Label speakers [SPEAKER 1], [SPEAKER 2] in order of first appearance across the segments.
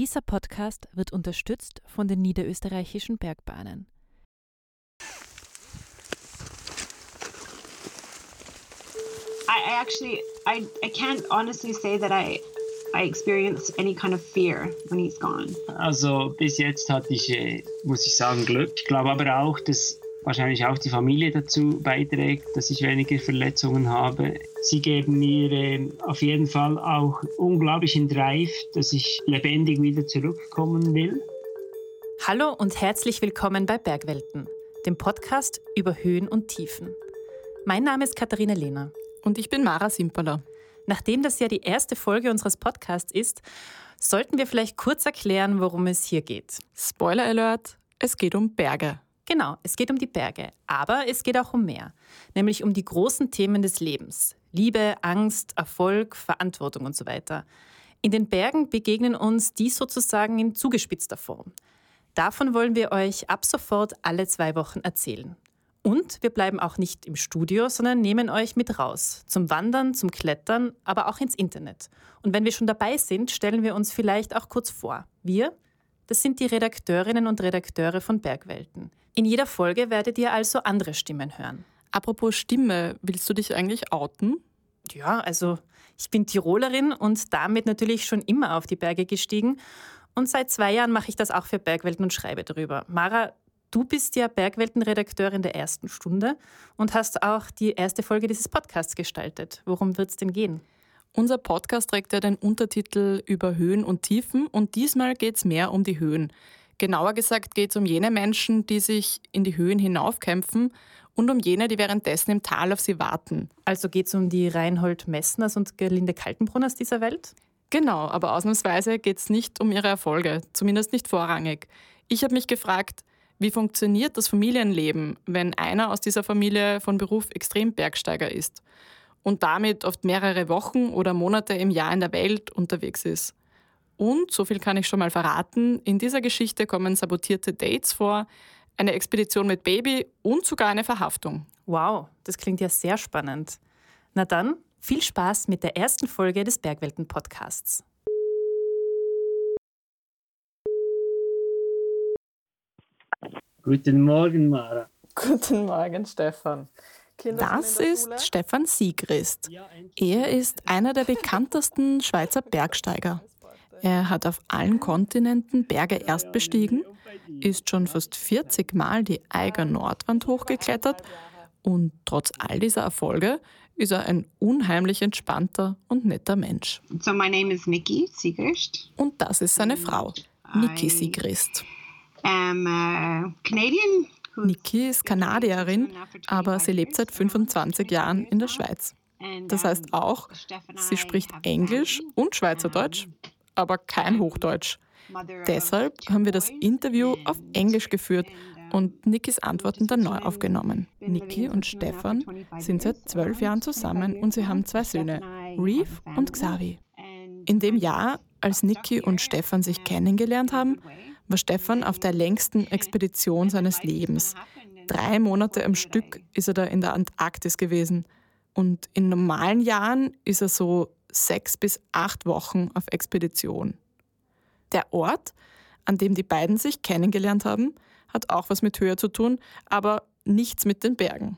[SPEAKER 1] Dieser Podcast wird unterstützt von den niederösterreichischen Bergbahnen.
[SPEAKER 2] I, I actually I, I can't honestly say that I I experienced any kind of fear when he's gone.
[SPEAKER 3] Also bis jetzt hatte ich, äh, muss ich sagen, Glück. Ich glaube aber auch, dass wahrscheinlich auch die Familie dazu beiträgt, dass ich weniger Verletzungen habe. Sie geben mir äh, auf jeden Fall auch unglaublichen Drive, dass ich lebendig wieder zurückkommen will.
[SPEAKER 1] Hallo und herzlich willkommen bei Bergwelten, dem Podcast über Höhen und Tiefen. Mein Name ist Katharina Lehner.
[SPEAKER 4] Und ich bin Mara Simperler.
[SPEAKER 1] Nachdem das ja die erste Folge unseres Podcasts ist, sollten wir vielleicht kurz erklären, worum es hier geht.
[SPEAKER 4] Spoiler Alert, es geht um Berge.
[SPEAKER 1] Genau, es geht um die Berge, aber es geht auch um mehr, nämlich um die großen Themen des Lebens. Liebe, Angst, Erfolg, Verantwortung und so weiter. In den Bergen begegnen uns die sozusagen in zugespitzter Form. Davon wollen wir euch ab sofort alle zwei Wochen erzählen. Und wir bleiben auch nicht im Studio, sondern nehmen euch mit raus. Zum Wandern, zum Klettern, aber auch ins Internet. Und wenn wir schon dabei sind, stellen wir uns vielleicht auch kurz vor. Wir, das sind die Redakteurinnen und Redakteure von Bergwelten. In jeder Folge werdet ihr also andere Stimmen hören.
[SPEAKER 4] Apropos Stimme, willst du dich eigentlich outen?
[SPEAKER 1] Ja, also ich bin Tirolerin und damit natürlich schon immer auf die Berge gestiegen. Und seit zwei Jahren mache ich das auch für Bergwelten und schreibe darüber. Mara, Du bist ja Bergweltenredakteurin der ersten Stunde und hast auch die erste Folge dieses Podcasts gestaltet. Worum wird es denn gehen?
[SPEAKER 4] Unser Podcast trägt ja den Untertitel über Höhen und Tiefen und diesmal geht es mehr um die Höhen. Genauer gesagt geht es um jene Menschen, die sich in die Höhen hinaufkämpfen und um jene, die währenddessen im Tal auf sie warten.
[SPEAKER 1] Also geht es um die Reinhold Messners und Gerlinde Kaltenbrunners dieser Welt?
[SPEAKER 4] Genau, aber ausnahmsweise geht es nicht um ihre Erfolge, zumindest nicht vorrangig. Ich habe mich gefragt, wie funktioniert das Familienleben, wenn einer aus dieser Familie von Beruf extrem Bergsteiger ist und damit oft mehrere Wochen oder Monate im Jahr in der Welt unterwegs ist? Und, so viel kann ich schon mal verraten, in dieser Geschichte kommen sabotierte Dates vor, eine Expedition mit Baby und sogar eine Verhaftung.
[SPEAKER 1] Wow, das klingt ja sehr spannend. Na dann, viel Spaß mit der ersten Folge des Bergwelten-Podcasts.
[SPEAKER 3] Guten Morgen, Mara.
[SPEAKER 4] Guten Morgen, Stefan. Das ist Stefan Siegrist. Er ist einer der bekanntesten Schweizer Bergsteiger. Er hat auf allen Kontinenten Berge erst bestiegen, ist schon fast 40 Mal die Eiger Nordwand hochgeklettert und trotz all dieser Erfolge ist er ein unheimlich entspannter und netter Mensch.
[SPEAKER 2] So my name is Nikki Siegrist.
[SPEAKER 4] Und das ist seine Frau, Nikki Siegrist.
[SPEAKER 2] I'm Canadian.
[SPEAKER 4] Niki ist Kanadierin, aber sie lebt seit 25 Jahren in der Schweiz. Das heißt auch, sie spricht Englisch und Schweizerdeutsch, aber kein Hochdeutsch. Deshalb haben wir das Interview auf Englisch geführt und Nikis Antworten dann neu aufgenommen. Niki und Stefan sind seit zwölf Jahren zusammen und sie haben zwei Söhne, Reeve und Xavi. In dem Jahr, als Niki und Stefan sich kennengelernt haben, war Stefan auf der längsten Expedition seines Lebens. Drei Monate am Stück ist er da in der Antarktis gewesen. Und in normalen Jahren ist er so sechs bis acht Wochen auf Expedition. Der Ort, an dem die beiden sich kennengelernt haben, hat auch was mit Höhe zu tun, aber nichts mit den Bergen.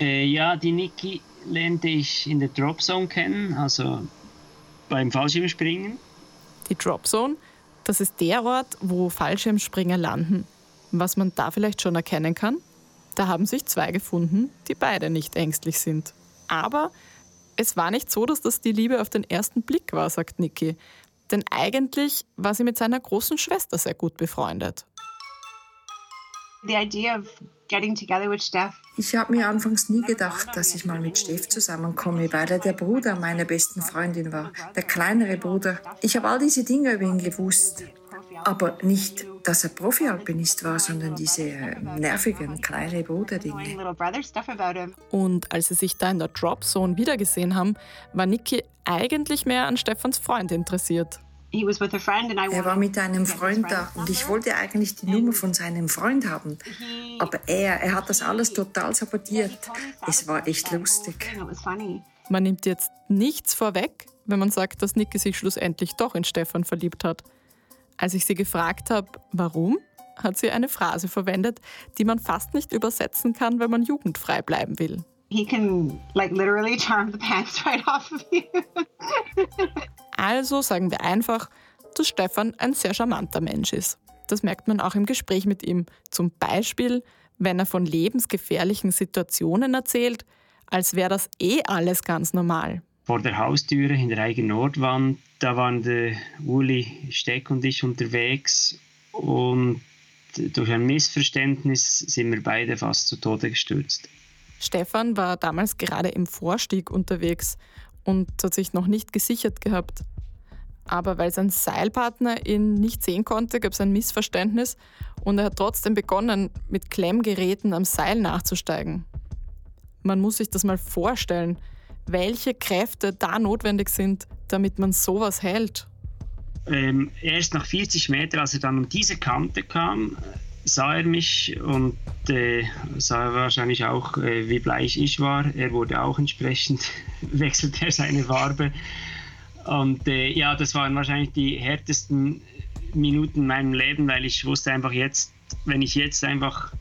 [SPEAKER 3] Äh, ja, die Niki lernte ich in der Dropzone kennen, also beim Fallschirmspringen.
[SPEAKER 4] Die Dropzone, das ist der Ort, wo Fallschirmspringer landen. Was man da vielleicht schon erkennen kann, da haben sich zwei gefunden, die beide nicht ängstlich sind. Aber es war nicht so, dass das die Liebe auf den ersten Blick war, sagt Niki. Denn eigentlich war sie mit seiner großen Schwester sehr gut befreundet.
[SPEAKER 2] The idea of getting together with Steph.
[SPEAKER 5] Ich habe mir anfangs nie gedacht, dass ich mal mit Steff zusammenkomme, weil er der Bruder meiner besten Freundin war, der kleinere Bruder. Ich habe all diese Dinge über ihn gewusst, aber nicht, dass er Profi-Alpinist war, sondern diese äh, nervigen kleinen Bruderdinge.
[SPEAKER 4] Und als sie sich da in der Dropzone wiedergesehen haben, war Niki eigentlich mehr an Stefans Freund interessiert.
[SPEAKER 2] He was with a friend and I
[SPEAKER 5] Er war mit einem Freund da und ich wollte eigentlich die Nummer von seinem Freund haben. Aber er, er hat das alles total sabotiert. Es war echt lustig.
[SPEAKER 2] It was funny.
[SPEAKER 4] Man nimmt jetzt nichts vorweg. wenn man sagt, dass Niki sich schlussendlich doch in Stefan verliebt hat. Als ich sie gefragt habe, warum, hat sie eine Phrase verwendet, die man fast nicht übersetzen kann, wenn man jugendfrei bleiben will.
[SPEAKER 2] He can like literally charm the pants right off of you.
[SPEAKER 4] Also sagen wir einfach, dass Stefan ein sehr charmanter Mensch ist. Das merkt man auch im Gespräch mit ihm. Zum Beispiel, wenn er von lebensgefährlichen Situationen erzählt, als wäre das eh alles ganz normal.
[SPEAKER 3] Vor der Haustüre in der eigenen Nordwand, da waren der Uli Steck und ich unterwegs und durch ein Missverständnis sind wir beide fast zu Tode gestürzt.
[SPEAKER 4] Stefan war damals gerade im Vorstieg unterwegs und hat sich noch nicht gesichert gehabt. Aber weil sein Seilpartner ihn nicht sehen konnte, gab es ein Missverständnis und er hat trotzdem begonnen, mit Klemmgeräten am Seil nachzusteigen. Man muss sich das mal vorstellen, welche Kräfte da notwendig sind, damit man sowas hält.
[SPEAKER 3] Ähm, erst nach 40 Metern, als er dann um diese Kante kam, sah er mich und äh, sah wahrscheinlich auch, äh, wie bleich ich war. Er wurde auch entsprechend, wechselte er seine Farbe. Und äh, ja, das waren wahrscheinlich die härtesten Minuten in meinem Leben, weil ich wusste einfach jetzt, wenn ich jetzt einfach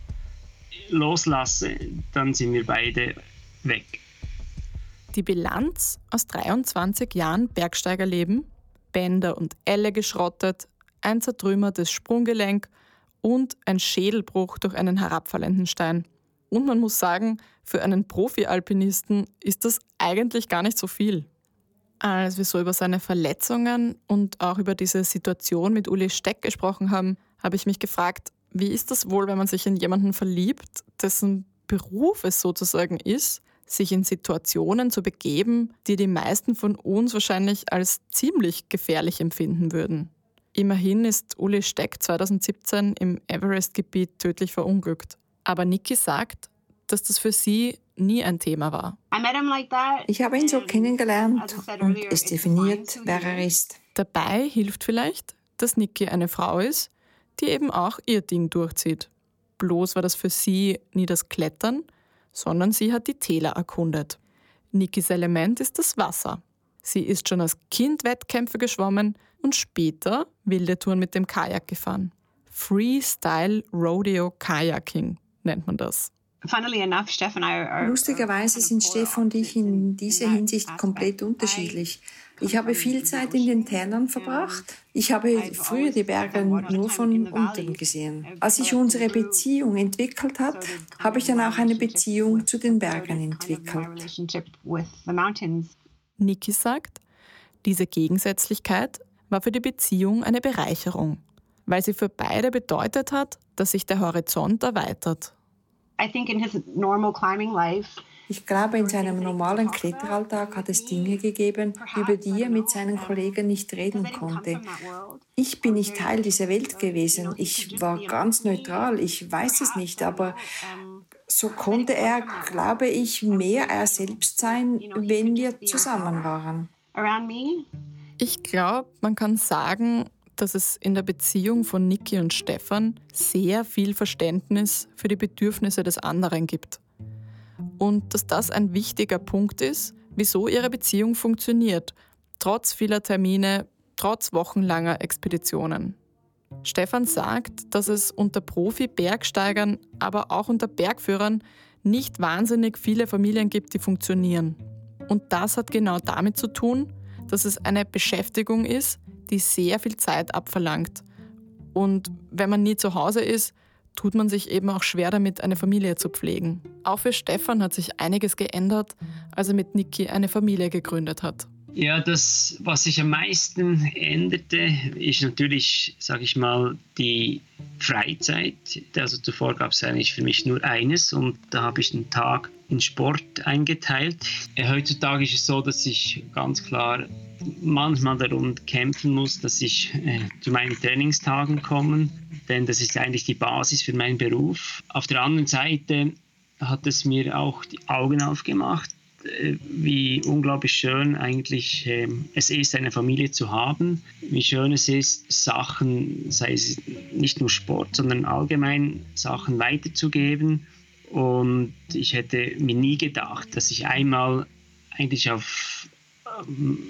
[SPEAKER 3] loslasse, dann sind wir beide weg.
[SPEAKER 4] Die Bilanz aus 23 Jahren Bergsteigerleben, Bänder und Elle geschrottet, ein zertrümmertes Sprunggelenk und ein Schädelbruch durch einen herabfallenden Stein. Und man muss sagen, für einen Profi-Alpinisten ist das eigentlich gar nicht so viel. Als wir so über seine Verletzungen und auch über diese Situation mit Uli Steck gesprochen haben, habe ich mich gefragt, wie ist das wohl, wenn man sich in jemanden verliebt, dessen Beruf es sozusagen ist, sich in Situationen zu begeben, die die meisten von uns wahrscheinlich als ziemlich gefährlich empfinden würden. Immerhin ist Uli Steck 2017 im Everest-Gebiet tödlich verunglückt. Aber Niki sagt, dass das für sie nie ein Thema war.
[SPEAKER 5] Ich habe ihn so kennengelernt und es definiert, wer er ist.
[SPEAKER 4] Dabei hilft vielleicht, dass Niki eine Frau ist, die eben auch ihr Ding durchzieht. Bloß war das für sie nie das Klettern, sondern sie hat die Täler erkundet. Nikis Element ist das Wasser. Sie ist schon als Kind Wettkämpfe geschwommen und später wilde Touren mit dem Kajak gefahren. Freestyle Rodeo Kayaking nennt man das.
[SPEAKER 5] Lustigerweise sind Stefan und ich in dieser Hinsicht komplett unterschiedlich. Ich habe viel Zeit in den Tälern verbracht. Ich habe früher die Berge nur von unten gesehen. Als sich unsere Beziehung entwickelt hat, habe ich dann auch eine Beziehung zu den Bergen entwickelt.
[SPEAKER 4] Niki sagt, diese Gegensätzlichkeit war für die Beziehung eine Bereicherung, weil sie für beide bedeutet hat, dass sich der Horizont erweitert.
[SPEAKER 5] Ich glaube, in seinem normalen Kletteralltag hat es Dinge gegeben, über die er mit seinen Kollegen nicht reden konnte. Ich bin nicht Teil dieser Welt gewesen. Ich war ganz neutral. Ich weiß es nicht, aber so konnte er, glaube ich, mehr er selbst sein, wenn wir zusammen waren.
[SPEAKER 4] Ich glaube, man kann sagen, dass es in der Beziehung von Niki und Stefan sehr viel Verständnis für die Bedürfnisse des anderen gibt. Und dass das ein wichtiger Punkt ist, wieso ihre Beziehung funktioniert, trotz vieler Termine, trotz wochenlanger Expeditionen. Stefan sagt, dass es unter Profi-Bergsteigern, aber auch unter Bergführern nicht wahnsinnig viele Familien gibt, die funktionieren. Und das hat genau damit zu tun, dass es eine Beschäftigung ist, die sehr viel Zeit abverlangt. Und wenn man nie zu Hause ist, tut man sich eben auch schwer damit, eine Familie zu pflegen. Auch für Stefan hat sich einiges geändert, als er mit Niki eine Familie gegründet hat.
[SPEAKER 3] Ja, das, was sich am meisten änderte, ist natürlich, sage ich mal, die Freizeit. Also zuvor gab es eigentlich für mich nur eines und da habe ich den Tag in Sport eingeteilt. Heutzutage ist es so, dass ich ganz klar manchmal darum kämpfen muss, dass ich äh, zu meinen Trainingstagen komme, denn das ist eigentlich die Basis für meinen Beruf. Auf der anderen Seite hat es mir auch die Augen aufgemacht, äh, wie unglaublich schön eigentlich äh, es ist, eine Familie zu haben, wie schön es ist, Sachen, sei es nicht nur Sport, sondern allgemein Sachen weiterzugeben. Und ich hätte mir nie gedacht, dass ich einmal eigentlich auf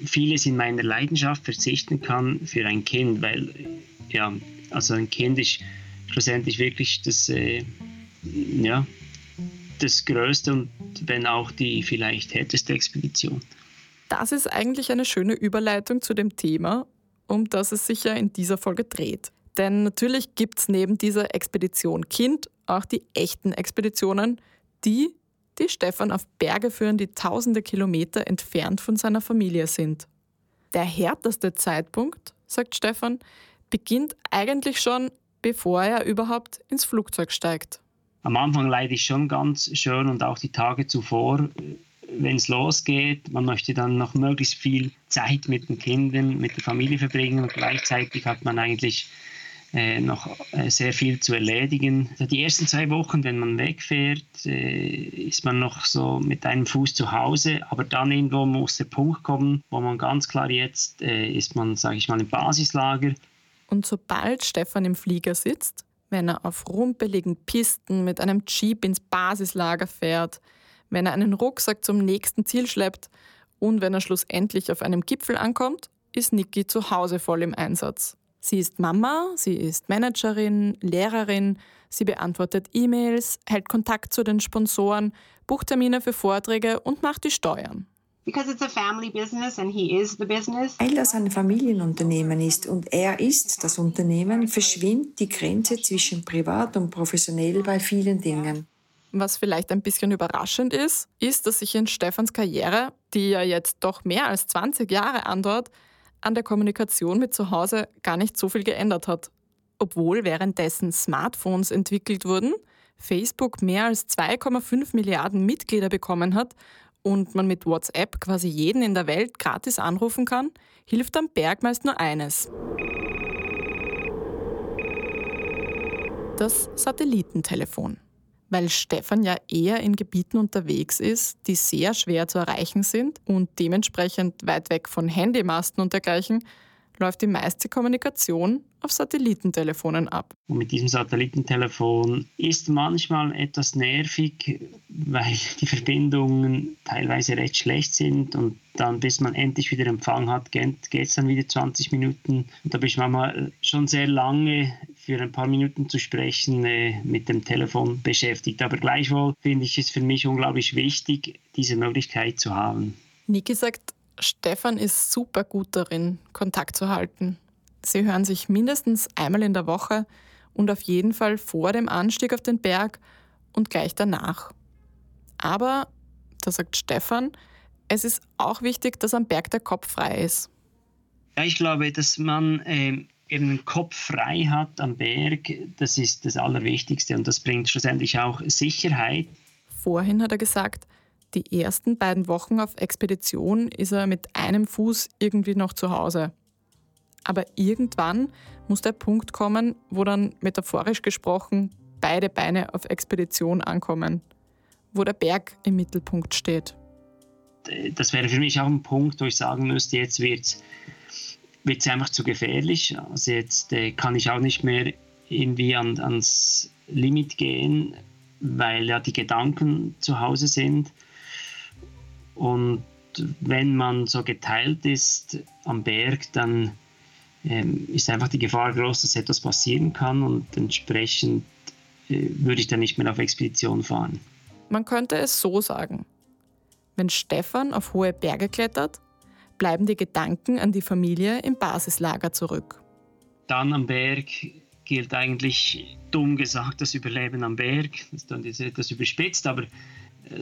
[SPEAKER 3] vieles in meiner Leidenschaft verzichten kann für ein Kind, weil ja, also ein Kind ist schlussendlich wirklich das, äh, ja, das größte und wenn auch die vielleicht härteste Expedition.
[SPEAKER 4] Das ist eigentlich eine schöne Überleitung zu dem Thema, um das es sich ja in dieser Folge dreht. Denn natürlich gibt es neben dieser Expedition Kind auch die echten Expeditionen, die, die Stefan auf Berge führen, die tausende Kilometer entfernt von seiner Familie sind. Der härteste Zeitpunkt, sagt Stefan, beginnt eigentlich schon, bevor er überhaupt ins Flugzeug steigt.
[SPEAKER 3] Am Anfang leide ich schon ganz schön und auch die Tage zuvor, wenn es losgeht. Man möchte dann noch möglichst viel Zeit mit den Kindern, mit der Familie verbringen und gleichzeitig hat man eigentlich äh, noch äh, sehr viel zu erledigen. Also die ersten zwei Wochen, wenn man wegfährt, äh, ist man noch so mit einem Fuß zu Hause, aber dann irgendwo muss der Punkt kommen, wo man ganz klar jetzt äh, ist man, sage ich mal, im Basislager.
[SPEAKER 4] Und sobald Stefan im Flieger sitzt, wenn er auf rumpeligen Pisten mit einem Jeep ins Basislager fährt, wenn er einen Rucksack zum nächsten Ziel schleppt und wenn er schlussendlich auf einem Gipfel ankommt, ist Niki zu Hause voll im Einsatz. Sie ist Mama, sie ist Managerin, Lehrerin, sie beantwortet E-Mails, hält Kontakt zu den Sponsoren, bucht Termine für Vorträge und macht die Steuern.
[SPEAKER 5] Weil das ein Familienunternehmen ist und er ist das Unternehmen, verschwimmt die Grenze zwischen privat und professionell bei vielen Dingen.
[SPEAKER 4] Was vielleicht ein bisschen überraschend ist, ist, dass sich in Stefans Karriere, die ja jetzt doch mehr als 20 Jahre andauert, an der Kommunikation mit zu Hause gar nicht so viel geändert hat. Obwohl währenddessen Smartphones entwickelt wurden, Facebook mehr als 2,5 Milliarden Mitglieder bekommen hat und man mit WhatsApp quasi jeden in der Welt gratis anrufen kann, hilft am Berg meist nur eines. Das Satellitentelefon weil Stefan ja eher in Gebieten unterwegs ist, die sehr schwer zu erreichen sind und dementsprechend weit weg von Handymasten und dergleichen, läuft die meiste Kommunikation auf Satellitentelefonen ab.
[SPEAKER 3] Und mit diesem Satellitentelefon ist manchmal etwas nervig, weil die Verbindungen teilweise recht schlecht sind und dann, bis man endlich wieder Empfang hat, geht es dann wieder 20 Minuten. Und da bin ich manchmal schon sehr lange für ein paar Minuten zu sprechen äh, mit dem Telefon beschäftigt. Aber gleichwohl finde ich es für mich unglaublich wichtig, diese Möglichkeit zu haben.
[SPEAKER 4] Niki sagt, Stefan ist super gut darin, Kontakt zu halten. Sie hören sich mindestens einmal in der Woche und auf jeden Fall vor dem Anstieg auf den Berg und gleich danach. Aber, da sagt Stefan, es ist auch wichtig, dass am Berg der Kopf frei ist.
[SPEAKER 3] Ja, ich glaube, dass man äh, eben den Kopf frei hat am Berg, das ist das Allerwichtigste und das bringt schlussendlich auch Sicherheit.
[SPEAKER 4] Vorhin hat er gesagt, die ersten beiden Wochen auf Expedition ist er mit einem Fuß irgendwie noch zu Hause. Aber irgendwann muss der Punkt kommen, wo dann metaphorisch gesprochen beide Beine auf Expedition ankommen, wo der Berg im Mittelpunkt steht.
[SPEAKER 3] Das wäre für mich auch ein Punkt, wo ich sagen müsste, jetzt wird es einfach zu gefährlich. Also jetzt äh, kann ich auch nicht mehr irgendwie an, ans Limit gehen, weil ja die Gedanken zu Hause sind. Und wenn man so geteilt ist am Berg, dann ähm, ist einfach die Gefahr groß, dass etwas passieren kann und entsprechend äh, würde ich dann nicht mehr auf Expedition fahren.
[SPEAKER 4] Man könnte es so sagen. Wenn Stefan auf hohe Berge klettert, bleiben die Gedanken an die Familie im Basislager zurück.
[SPEAKER 3] Dann am Berg gilt eigentlich dumm gesagt das Überleben am Berg. Das ist dann etwas überspitzt, aber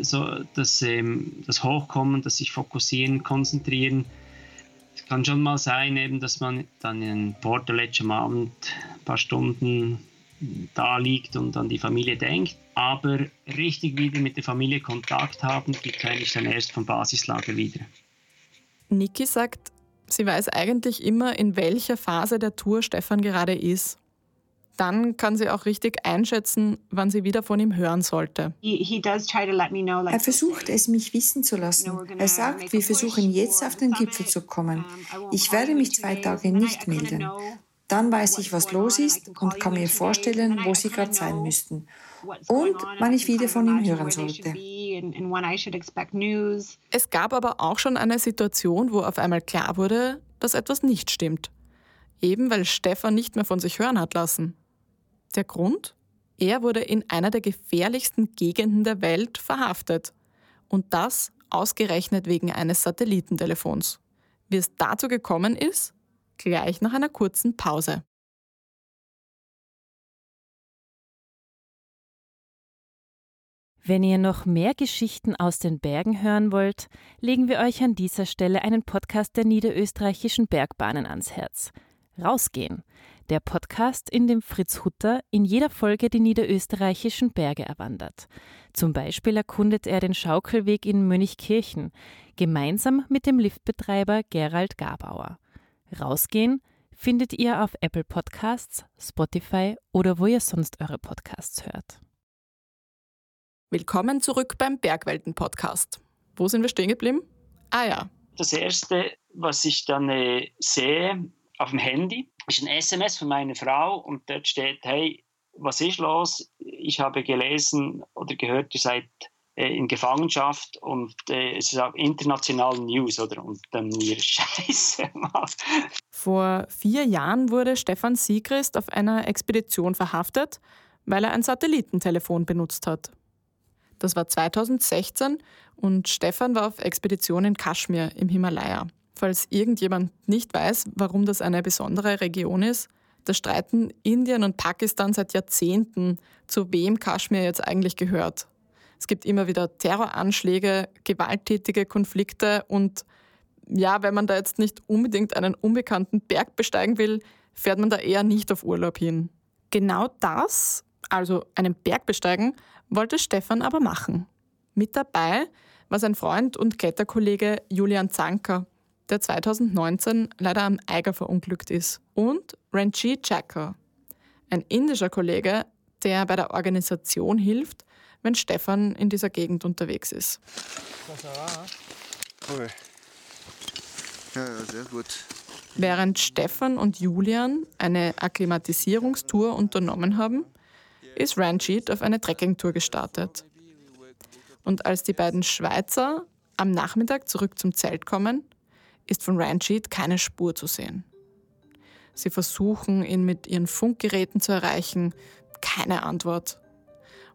[SPEAKER 3] so das, ähm, das Hochkommen, das sich fokussieren, konzentrieren. Es kann schon mal sein, eben, dass man dann in Porto Lecce am Abend ein paar Stunden da liegt und an die Familie denkt. Aber richtig wieder mit der Familie Kontakt haben, gibt es eigentlich dann erst vom Basislager wieder.
[SPEAKER 4] Niki sagt, sie weiß eigentlich immer, in welcher Phase der Tour Stefan gerade ist dann kann sie auch richtig einschätzen, wann sie wieder von ihm hören sollte.
[SPEAKER 5] Er versucht es, mich wissen zu lassen. Er sagt, wir versuchen jetzt auf den Gipfel zu kommen. Ich werde mich zwei Tage nicht melden. Dann weiß ich, was los ist und kann mir vorstellen, wo sie gerade sein müssten und wann ich wieder von ihm hören sollte.
[SPEAKER 4] Es gab aber auch schon eine Situation, wo auf einmal klar wurde, dass etwas nicht stimmt. Eben weil Stefan nicht mehr von sich hören hat lassen. Der Grund? Er wurde in einer der gefährlichsten Gegenden der Welt verhaftet. Und das ausgerechnet wegen eines Satellitentelefons. Wie es dazu gekommen ist, gleich nach einer kurzen Pause.
[SPEAKER 1] Wenn ihr noch mehr Geschichten aus den Bergen hören wollt, legen wir euch an dieser Stelle einen Podcast der niederösterreichischen Bergbahnen ans Herz. Rausgehen. Der Podcast, in dem Fritz Hutter in jeder Folge die niederösterreichischen Berge erwandert. Zum Beispiel erkundet er den Schaukelweg in Mönchkirchen, gemeinsam mit dem Liftbetreiber Gerald Gabauer. Rausgehen findet ihr auf Apple Podcasts, Spotify oder wo ihr sonst eure Podcasts hört.
[SPEAKER 4] Willkommen zurück beim Bergwelten-Podcast. Wo sind wir stehen geblieben? Ah ja.
[SPEAKER 3] Das erste, was ich dann äh, sehe auf dem Handy, ist ein SMS von meiner Frau und dort steht: Hey, was ist los? Ich habe gelesen oder gehört, ihr seid äh, in Gefangenschaft und äh, es ist auch internationale News, oder? Und dann mir Scheiße.
[SPEAKER 4] Vor vier Jahren wurde Stefan Siegrist auf einer Expedition verhaftet, weil er ein Satellitentelefon benutzt hat. Das war 2016 und Stefan war auf Expedition in Kaschmir im Himalaya. Falls irgendjemand nicht weiß, warum das eine besondere Region ist, da streiten Indien und Pakistan seit Jahrzehnten, zu wem Kaschmir jetzt eigentlich gehört. Es gibt immer wieder Terroranschläge, gewalttätige Konflikte und ja, wenn man da jetzt nicht unbedingt einen unbekannten Berg besteigen will, fährt man da eher nicht auf Urlaub hin. Genau das, also einen Berg besteigen, wollte Stefan aber machen. Mit dabei war sein Freund und Kletterkollege Julian Zanker, der 2019 leider am Eiger verunglückt ist, und Ranjit Jacker, ein indischer Kollege, der bei der Organisation hilft, wenn Stefan in dieser Gegend unterwegs ist.
[SPEAKER 6] Ja, ja, sehr gut.
[SPEAKER 4] Während Stefan und Julian eine Akklimatisierungstour unternommen haben, ist Ranjit auf eine Trekkingtour gestartet. Und als die beiden Schweizer am Nachmittag zurück zum Zelt kommen, ist von Ranjit keine Spur zu sehen. Sie versuchen, ihn mit ihren Funkgeräten zu erreichen, keine Antwort.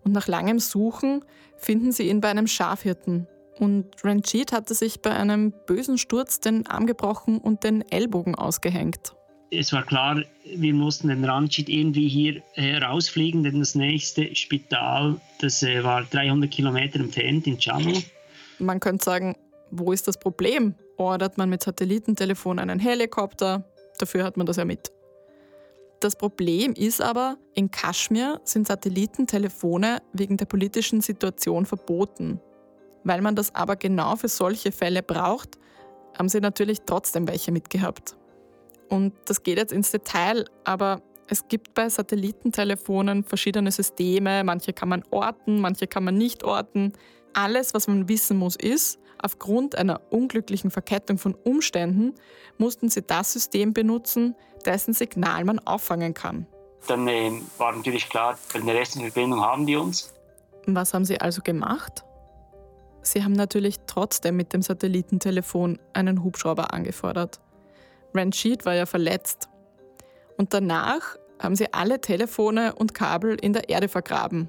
[SPEAKER 4] Und nach langem Suchen finden sie ihn bei einem Schafhirten. Und Ranjit hatte sich bei einem bösen Sturz den Arm gebrochen und den Ellbogen ausgehängt
[SPEAKER 3] es war klar, wir mussten den Ranjit irgendwie hier herausfliegen, denn das nächste Spital, das äh, war 300 Kilometer entfernt in Jammu.
[SPEAKER 4] Man könnte sagen, wo ist das Problem? Ordert man mit Satellitentelefon einen Helikopter? Dafür hat man das ja mit. Das Problem ist aber, in Kaschmir sind Satellitentelefone wegen der politischen Situation verboten. Weil man das aber genau für solche Fälle braucht, haben sie natürlich trotzdem welche mitgehabt. Und das geht jetzt ins Detail, aber es gibt bei Satellitentelefonen verschiedene Systeme. Manche kann man orten, manche kann man nicht orten. Alles, was man wissen muss, ist, aufgrund einer unglücklichen Verkettung von Umständen mussten sie das System benutzen, dessen Signal man auffangen kann.
[SPEAKER 3] Dann äh, war natürlich klar, eine Restverbindung haben die uns.
[SPEAKER 4] Was haben sie also gemacht? Sie haben natürlich trotzdem mit dem Satellitentelefon einen Hubschrauber angefordert. Ranjit war ja verletzt. Und danach haben sie alle Telefone und Kabel in der Erde vergraben.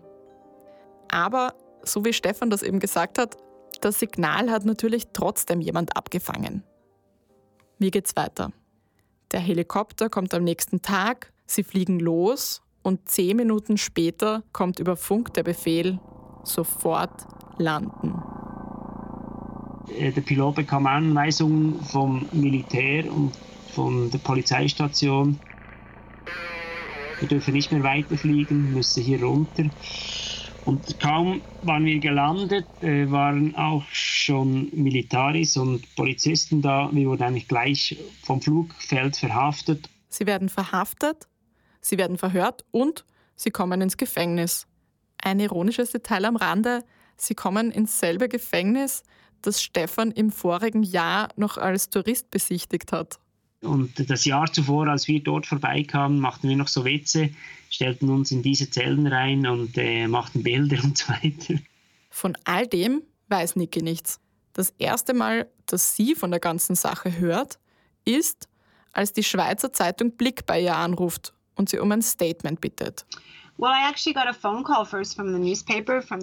[SPEAKER 4] Aber, so wie Stefan das eben gesagt hat, das Signal hat natürlich trotzdem jemand abgefangen. Wie geht's weiter? Der Helikopter kommt am nächsten Tag, sie fliegen los und zehn Minuten später kommt über Funk der Befehl, sofort landen.
[SPEAKER 3] Äh, der Pilot bekam Anweisungen vom Militär und von der Polizeistation. Wir dürfen nicht mehr weiterfliegen, müssen hier runter. Und kaum waren wir gelandet, äh, waren auch schon Militaris und Polizisten da. Wir wurden eigentlich gleich vom Flugfeld verhaftet.
[SPEAKER 4] Sie werden verhaftet, sie werden verhört und sie kommen ins Gefängnis. Ein ironisches Detail am Rande, sie kommen ins selbe Gefängnis, das Stefan im vorigen Jahr noch als Tourist besichtigt hat.
[SPEAKER 3] Und das Jahr zuvor, als wir dort vorbeikamen, machten wir noch so Witze, stellten uns in diese Zellen rein und äh, machten Bilder und so weiter.
[SPEAKER 4] Von all dem weiß Niki nichts. Das erste Mal, dass sie von der ganzen Sache hört, ist, als die Schweizer Zeitung Blick bei ihr anruft und sie um ein Statement bittet.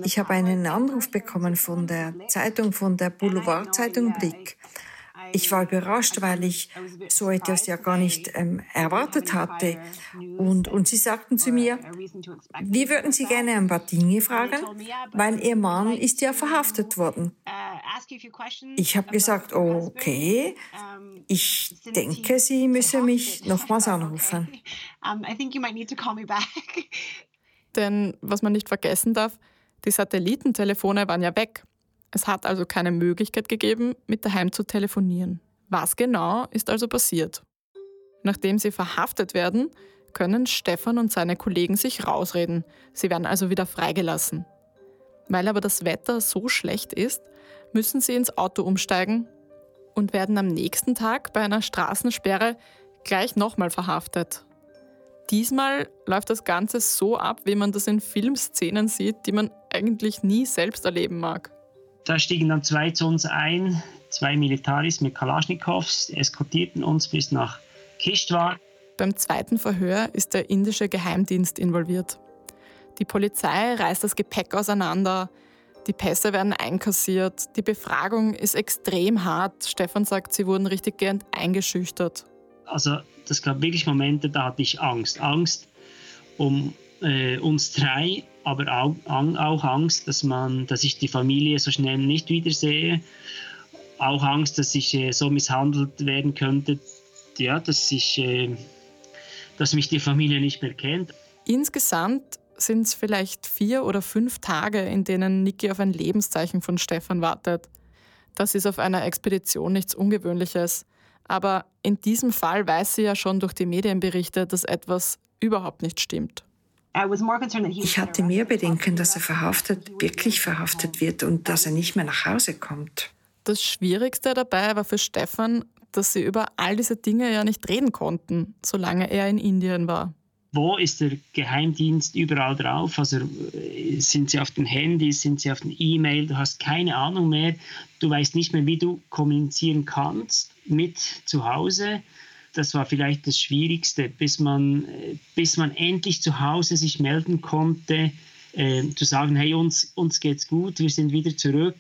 [SPEAKER 5] Ich habe einen Anruf bekommen von der Zeitung, von der Boulevardzeitung Blick. Ich war überrascht, weil ich so etwas ja gar nicht ähm, erwartet hatte. Und, und sie sagten zu mir, wir würden Sie gerne ein paar Dinge fragen, weil Ihr Mann ist ja verhaftet worden. Ich habe gesagt, okay, ich denke, Sie müssen mich nochmals anrufen.
[SPEAKER 4] Denn was man nicht vergessen darf, die Satellitentelefone waren ja weg. Es hat also keine Möglichkeit gegeben, mit daheim zu telefonieren. Was genau ist also passiert? Nachdem sie verhaftet werden, können Stefan und seine Kollegen sich rausreden. Sie werden also wieder freigelassen. Weil aber das Wetter so schlecht ist, müssen sie ins Auto umsteigen und werden am nächsten Tag bei einer Straßensperre gleich nochmal verhaftet. Diesmal läuft das Ganze so ab, wie man das in Filmszenen sieht, die man eigentlich nie selbst erleben mag.
[SPEAKER 3] Da stiegen dann zwei zu uns ein, zwei Militaris mit Kalaschnikows, eskortierten uns bis nach Kishtwar.
[SPEAKER 4] Beim zweiten Verhör ist der indische Geheimdienst involviert. Die Polizei reißt das Gepäck auseinander, die Pässe werden einkassiert, die Befragung ist extrem hart. Stefan sagt, sie wurden richtig gehend eingeschüchtert.
[SPEAKER 3] Also das gab wirklich Momente, da hatte ich Angst. Angst um äh, uns drei, aber auch, auch Angst, dass, man, dass ich die Familie so schnell nicht wiedersehe. Auch Angst, dass ich äh, so misshandelt werden könnte, ja, dass, ich, äh, dass mich die Familie nicht mehr kennt.
[SPEAKER 4] Insgesamt sind es vielleicht vier oder fünf Tage, in denen Niki auf ein Lebenszeichen von Stefan wartet. Das ist auf einer Expedition nichts Ungewöhnliches. Aber in diesem Fall weiß sie ja schon durch die Medienberichte, dass etwas überhaupt nicht stimmt.
[SPEAKER 5] Ich hatte mehr Bedenken, dass er verhaftet, wirklich verhaftet wird und dass er nicht mehr nach Hause kommt.
[SPEAKER 4] Das Schwierigste dabei war für Stefan, dass sie über all diese Dinge ja nicht reden konnten, solange er in Indien war.
[SPEAKER 3] Wo ist der Geheimdienst überall drauf? Also äh, sind sie auf den Handys, sind sie auf den E-Mail? Du hast keine Ahnung mehr. Du weißt nicht mehr, wie du kommunizieren kannst mit zu Hause das war vielleicht das Schwierigste, bis man, bis man endlich zu Hause sich melden konnte, äh, zu sagen, hey, uns, uns geht's gut, wir sind wieder zurück,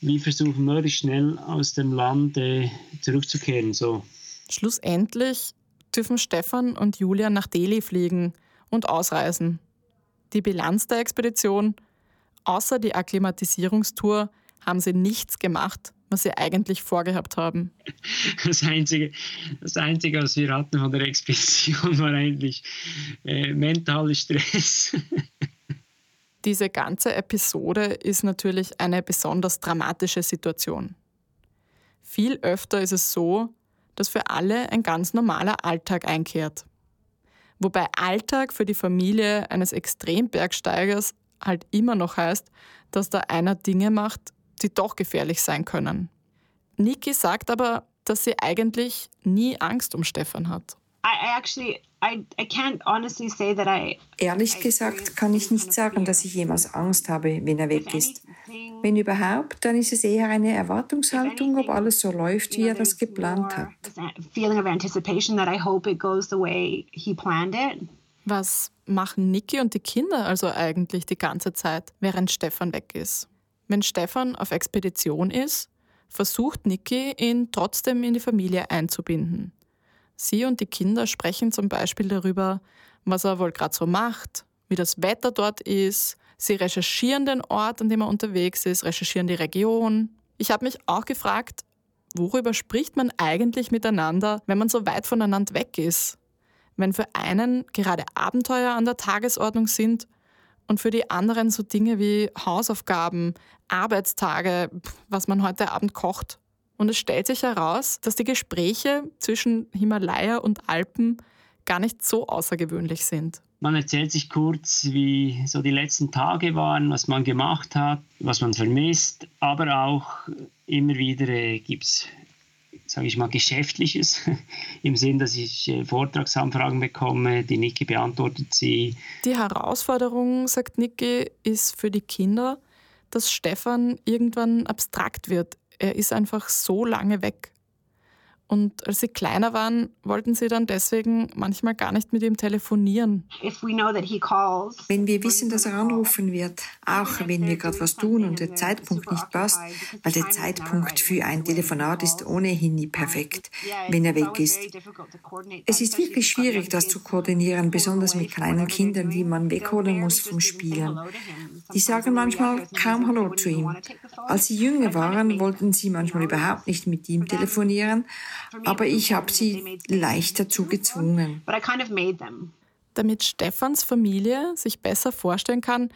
[SPEAKER 3] wir versuchen möglichst schnell aus dem Land äh, zurückzukehren. So.
[SPEAKER 4] Schlussendlich dürfen Stefan und Julia nach Delhi fliegen und ausreisen. Die Bilanz der Expedition, außer die Akklimatisierungstour, haben sie nichts gemacht, was sie eigentlich vorgehabt haben.
[SPEAKER 3] Das Einzige, das Einzige was wir hatten von der Expedition, war eigentlich äh, mentaler Stress.
[SPEAKER 4] Diese ganze Episode ist natürlich eine besonders dramatische Situation. Viel öfter ist es so, dass für alle ein ganz normaler Alltag einkehrt. Wobei Alltag für die Familie eines Extrembergsteigers halt immer noch heißt, dass da einer Dinge macht, die doch gefährlich sein können. Niki sagt aber, dass sie eigentlich nie Angst um Stefan hat.
[SPEAKER 5] Ehrlich gesagt kann ich nicht sagen, dass ich jemals Angst habe, wenn er weg ist. Wenn überhaupt, dann ist es eher eine Erwartungshaltung, ob alles so läuft, wie er das geplant hat.
[SPEAKER 4] Was machen Niki und die Kinder also eigentlich die ganze Zeit, während Stefan weg ist? Wenn Stefan auf Expedition ist, versucht Niki, ihn trotzdem in die Familie einzubinden. Sie und die Kinder sprechen zum Beispiel darüber, was er wohl gerade so macht, wie das Wetter dort ist. Sie recherchieren den Ort, an dem er unterwegs ist, recherchieren die Region. Ich habe mich auch gefragt, worüber spricht man eigentlich miteinander, wenn man so weit voneinander weg ist? Wenn für einen gerade Abenteuer an der Tagesordnung sind und für die anderen so Dinge wie Hausaufgaben, Arbeitstage, was man heute Abend kocht. Und es stellt sich heraus, dass die Gespräche zwischen Himalaya und Alpen gar nicht so außergewöhnlich sind.
[SPEAKER 3] Man erzählt sich kurz, wie so die letzten Tage waren, was man gemacht hat, was man vermisst, aber auch immer wieder gibt es sage ich mal, Geschäftliches, im Sinn, dass ich äh, Vortragsanfragen bekomme, die Niki beantwortet sie.
[SPEAKER 4] Die Herausforderung, sagt Niki, ist für die Kinder, dass Stefan irgendwann abstrakt wird. Er ist einfach so lange weg. Und als sie kleiner waren, wollten sie dann deswegen manchmal gar nicht mit ihm telefonieren.
[SPEAKER 5] Wenn wir wissen, dass er anrufen wird, auch wenn wir gerade was tun und der Zeitpunkt nicht passt, weil der Zeitpunkt für ein Telefonat ist ohnehin nie perfekt, wenn er weg ist. Es ist wirklich schwierig, das zu koordinieren, besonders mit kleinen Kindern, die man wegholen muss vom Spielen. Die sagen manchmal kaum Hallo zu ihm. Als sie jünger waren, wollten sie manchmal überhaupt nicht mit ihm telefonieren, aber ich habe sie leicht dazu gezwungen.
[SPEAKER 4] Damit Stefans Familie sich besser vorstellen kann,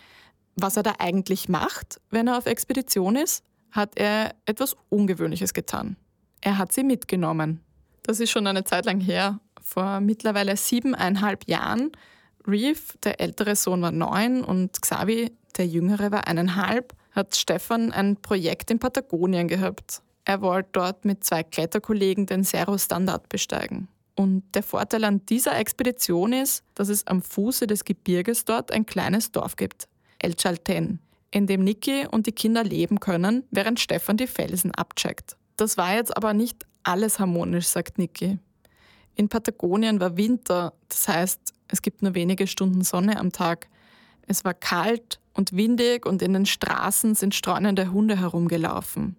[SPEAKER 4] was er da eigentlich macht, wenn er auf Expedition ist, hat er etwas Ungewöhnliches getan. Er hat sie mitgenommen. Das ist schon eine Zeit lang her. Vor mittlerweile siebeneinhalb Jahren. Reef, der ältere Sohn, war neun und Xavi, der jüngere, war eineinhalb, hat Stefan ein Projekt in Patagonien gehabt. Er wollte dort mit zwei Kletterkollegen den Cerro Standard besteigen. Und der Vorteil an dieser Expedition ist, dass es am Fuße des Gebirges dort ein kleines Dorf gibt, El Chalten, in dem Niki und die Kinder leben können, während Stefan die Felsen abcheckt. Das war jetzt aber nicht alles harmonisch, sagt Niki. In Patagonien war Winter, das heißt, es gibt nur wenige Stunden Sonne am Tag. Es war kalt und windig und in den Straßen sind streunende Hunde herumgelaufen.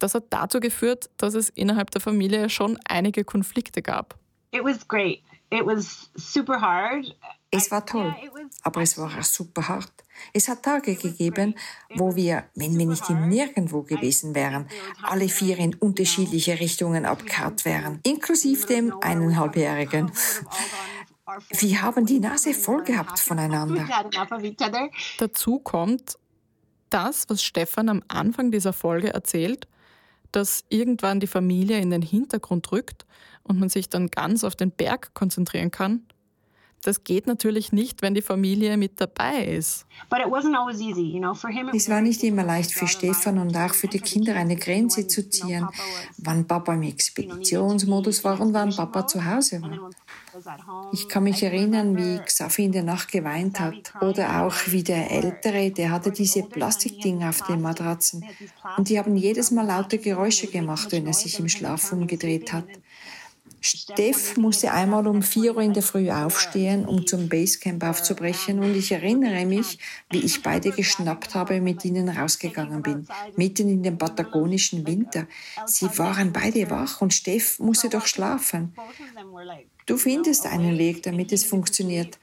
[SPEAKER 4] Das hat dazu geführt, dass es innerhalb der Familie schon einige Konflikte gab.
[SPEAKER 5] It was great. It was super hard. Es war toll, aber es war auch super hart. Es hat Tage gegeben, wo wir, wenn wir nicht in nirgendwo gewesen wären, alle vier in unterschiedliche Richtungen abgekarrt wären, inklusive dem eineinhalbjährigen. Wir haben die Nase voll gehabt voneinander.
[SPEAKER 4] Dazu kommt das, was Stefan am Anfang dieser Folge erzählt, dass irgendwann die Familie in den Hintergrund rückt und man sich dann ganz auf den Berg konzentrieren kann. Das geht natürlich nicht, wenn die Familie mit dabei ist.
[SPEAKER 5] Es war nicht immer leicht für Stefan und auch für die Kinder eine Grenze zu ziehen, wann Papa im Expeditionsmodus war und wann Papa zu Hause war. Ich kann mich erinnern, wie Xavi in der Nacht geweint hat. Oder auch wie der Ältere, der hatte diese Plastikdinger auf den Matratzen. Und die haben jedes Mal laute Geräusche gemacht, wenn er sich im Schlaf umgedreht hat. Steff musste einmal um 4 Uhr in der Früh aufstehen, um zum Basecamp aufzubrechen und ich erinnere mich, wie ich beide geschnappt habe und mit ihnen rausgegangen bin, mitten in dem patagonischen Winter. Sie waren beide wach und Steff musste doch schlafen. Du findest einen Weg, damit es funktioniert.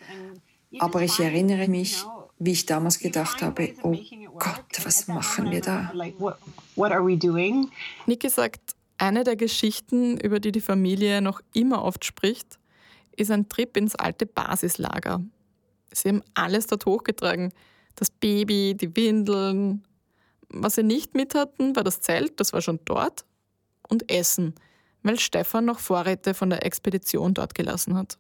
[SPEAKER 5] Aber ich erinnere mich, wie ich damals gedacht habe, oh Gott, was machen wir da?
[SPEAKER 4] Niki sagt, eine der Geschichten, über die die Familie noch immer oft spricht, ist ein Trip ins alte Basislager. Sie haben alles dort hochgetragen. Das Baby, die Windeln. Was sie nicht mit hatten, war das Zelt, das war schon dort. Und Essen, weil Stefan noch Vorräte von der Expedition dort gelassen hat.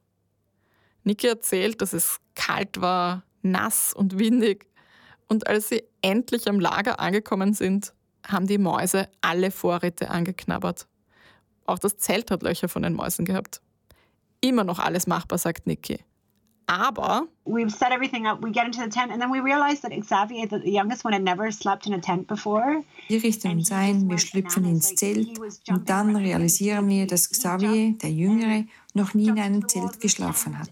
[SPEAKER 4] Niki erzählt, dass es kalt war, nass und windig. Und als sie endlich am Lager angekommen sind, haben die Mäuse alle Vorräte angeknabbert. Auch das Zelt hat Löcher von den Mäusen gehabt. Immer noch alles machbar, sagt Niki. Aber
[SPEAKER 2] we've set everything up. We get into the tent, and then we realize that Xavier, the youngest one, had never slept in a tent before.
[SPEAKER 5] Wir richten uns ein, wir schlüpfen ins Zelt und dann realisieren wir, dass Xavier, der Jüngere, noch nie in einem Zelt geschlafen hat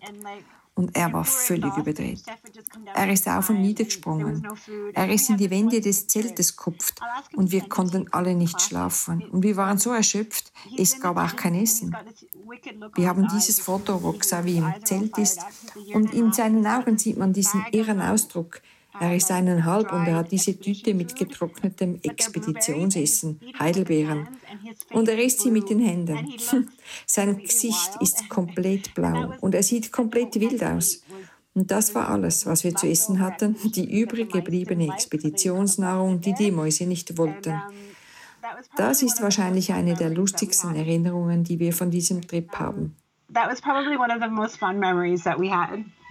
[SPEAKER 5] und er war völlig überdreht. Er ist auf und nieder gesprungen. Er ist in die Wände des Zeltes gekupft und wir konnten alle nicht schlafen. Und wir waren so erschöpft, es gab auch kein Essen. Wir haben dieses Foto, wo Xavi im Zelt ist und in seinen Augen sieht man diesen irren Ausdruck. Er ist eineinhalb und er hat diese Tüte mit getrocknetem Expeditionsessen, Heidelbeeren. Und er isst sie mit den Händen. Sein Gesicht ist komplett blau und er sieht komplett wild aus. Und das war alles, was wir zu essen hatten, die übrig gebliebene Expeditionsnahrung, die die Mäuse nicht wollten. Das ist wahrscheinlich eine der lustigsten Erinnerungen, die wir von diesem Trip haben.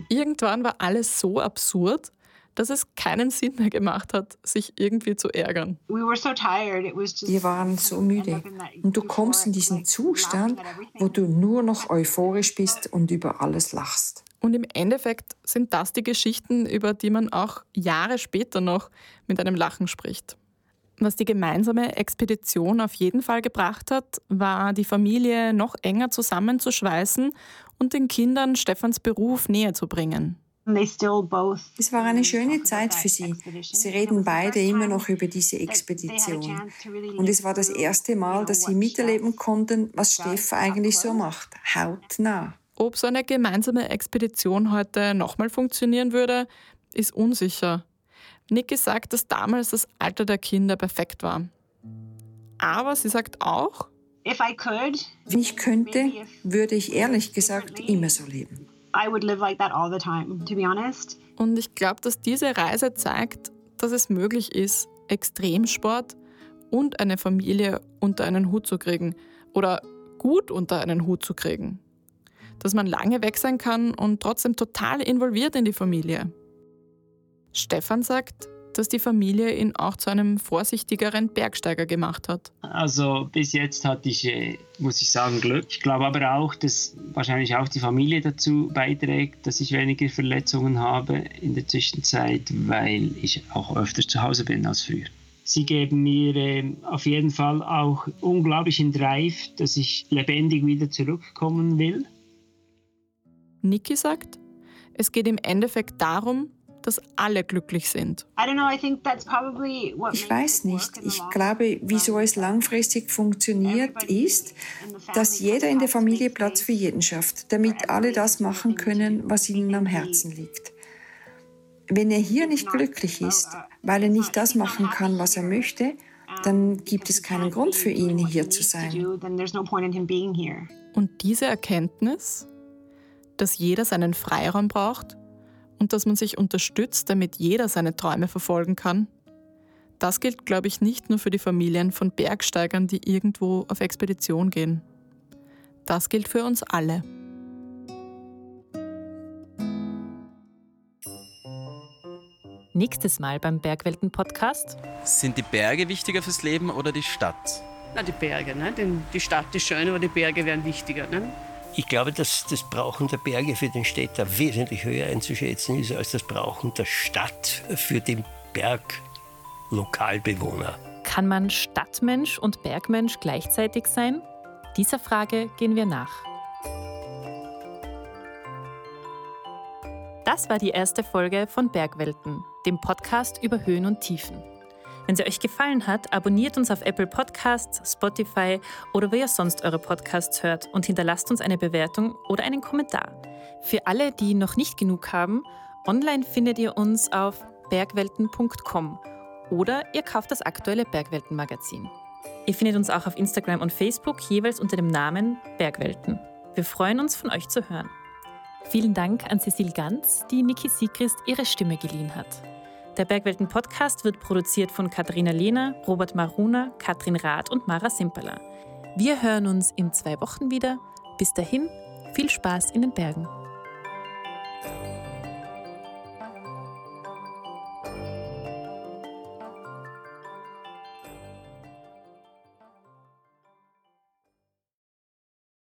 [SPEAKER 4] Irgendwann war alles so absurd, dass es keinen Sinn mehr gemacht hat, sich irgendwie zu ärgern.
[SPEAKER 5] Wir waren so müde. Und du kommst in diesen Zustand, wo du nur noch euphorisch bist und über alles lachst.
[SPEAKER 4] Und im Endeffekt sind das die Geschichten, über die man auch Jahre später noch mit einem Lachen spricht. Was die gemeinsame Expedition auf jeden Fall gebracht hat, war die Familie noch enger zusammenzuschweißen und den Kindern Stefans Beruf näher zu bringen.
[SPEAKER 5] Es war eine schöne Zeit für sie. Sie reden beide immer noch über diese Expedition. Und es war das erste Mal, dass sie miterleben konnten, was Steff eigentlich so macht, hautnah.
[SPEAKER 4] Ob so eine gemeinsame Expedition heute nochmal funktionieren würde, ist unsicher. Niki sagt, dass damals das Alter der Kinder perfekt war. Aber sie sagt auch,
[SPEAKER 5] wenn ich könnte, würde ich ehrlich gesagt immer so leben.
[SPEAKER 4] Und ich glaube, dass diese Reise zeigt, dass es möglich ist, Extremsport und eine Familie unter einen Hut zu kriegen oder gut unter einen Hut zu kriegen. Dass man lange weg sein kann und trotzdem total involviert in die Familie. Stefan sagt, dass die Familie ihn auch zu einem vorsichtigeren Bergsteiger gemacht hat.
[SPEAKER 3] Also bis jetzt hatte ich, äh, muss ich sagen, Glück. Ich glaube aber auch, dass wahrscheinlich auch die Familie dazu beiträgt, dass ich weniger Verletzungen habe in der Zwischenzeit, weil ich auch öfter zu Hause bin als früher. Sie geben mir äh, auf jeden Fall auch unglaublichen Drive, dass ich lebendig wieder zurückkommen will.
[SPEAKER 4] Niki sagt, es geht im Endeffekt darum, dass alle glücklich sind.
[SPEAKER 5] Ich weiß nicht. Ich glaube, wieso es langfristig funktioniert, ist, dass jeder in der Familie Platz für jeden schafft, damit alle das machen können, was ihnen am Herzen liegt. Wenn er hier nicht glücklich ist, weil er nicht das machen kann, was er möchte, dann gibt es keinen Grund für ihn, hier zu sein.
[SPEAKER 4] Und diese Erkenntnis, dass jeder seinen Freiraum braucht, und dass man sich unterstützt, damit jeder seine Träume verfolgen kann. Das gilt, glaube ich, nicht nur für die Familien von Bergsteigern, die irgendwo auf Expedition gehen. Das gilt für uns alle.
[SPEAKER 1] Nächstes Mal beim Bergwelten-Podcast.
[SPEAKER 7] Sind die Berge wichtiger fürs Leben oder die Stadt?
[SPEAKER 8] Na, die Berge. Ne? Die Stadt ist schön, aber die Berge wären wichtiger. Ne?
[SPEAKER 9] Ich glaube, dass das Brauchen der Berge für den Städter wesentlich höher einzuschätzen ist als das Brauchen der Stadt für den Berglokalbewohner.
[SPEAKER 1] Kann man Stadtmensch und Bergmensch gleichzeitig sein? Dieser Frage gehen wir nach. Das war die erste Folge von Bergwelten, dem Podcast über Höhen und Tiefen. Wenn sie euch gefallen hat, abonniert uns auf Apple Podcasts, Spotify oder wo ihr sonst eure Podcasts hört und hinterlasst uns eine Bewertung oder einen Kommentar. Für alle, die noch nicht genug haben, online findet ihr uns auf bergwelten.com oder ihr kauft das aktuelle Bergwelten-Magazin. Ihr findet uns auch auf Instagram und Facebook jeweils unter dem Namen Bergwelten. Wir freuen uns, von euch zu hören. Vielen Dank an Cecil Ganz, die Niki Siegrist ihre Stimme geliehen hat. Der Bergwelten Podcast wird produziert von Katharina Lehner, Robert Maruna, Katrin Rath und Mara Simperler. Wir hören uns in zwei Wochen wieder. Bis dahin, viel Spaß in den Bergen.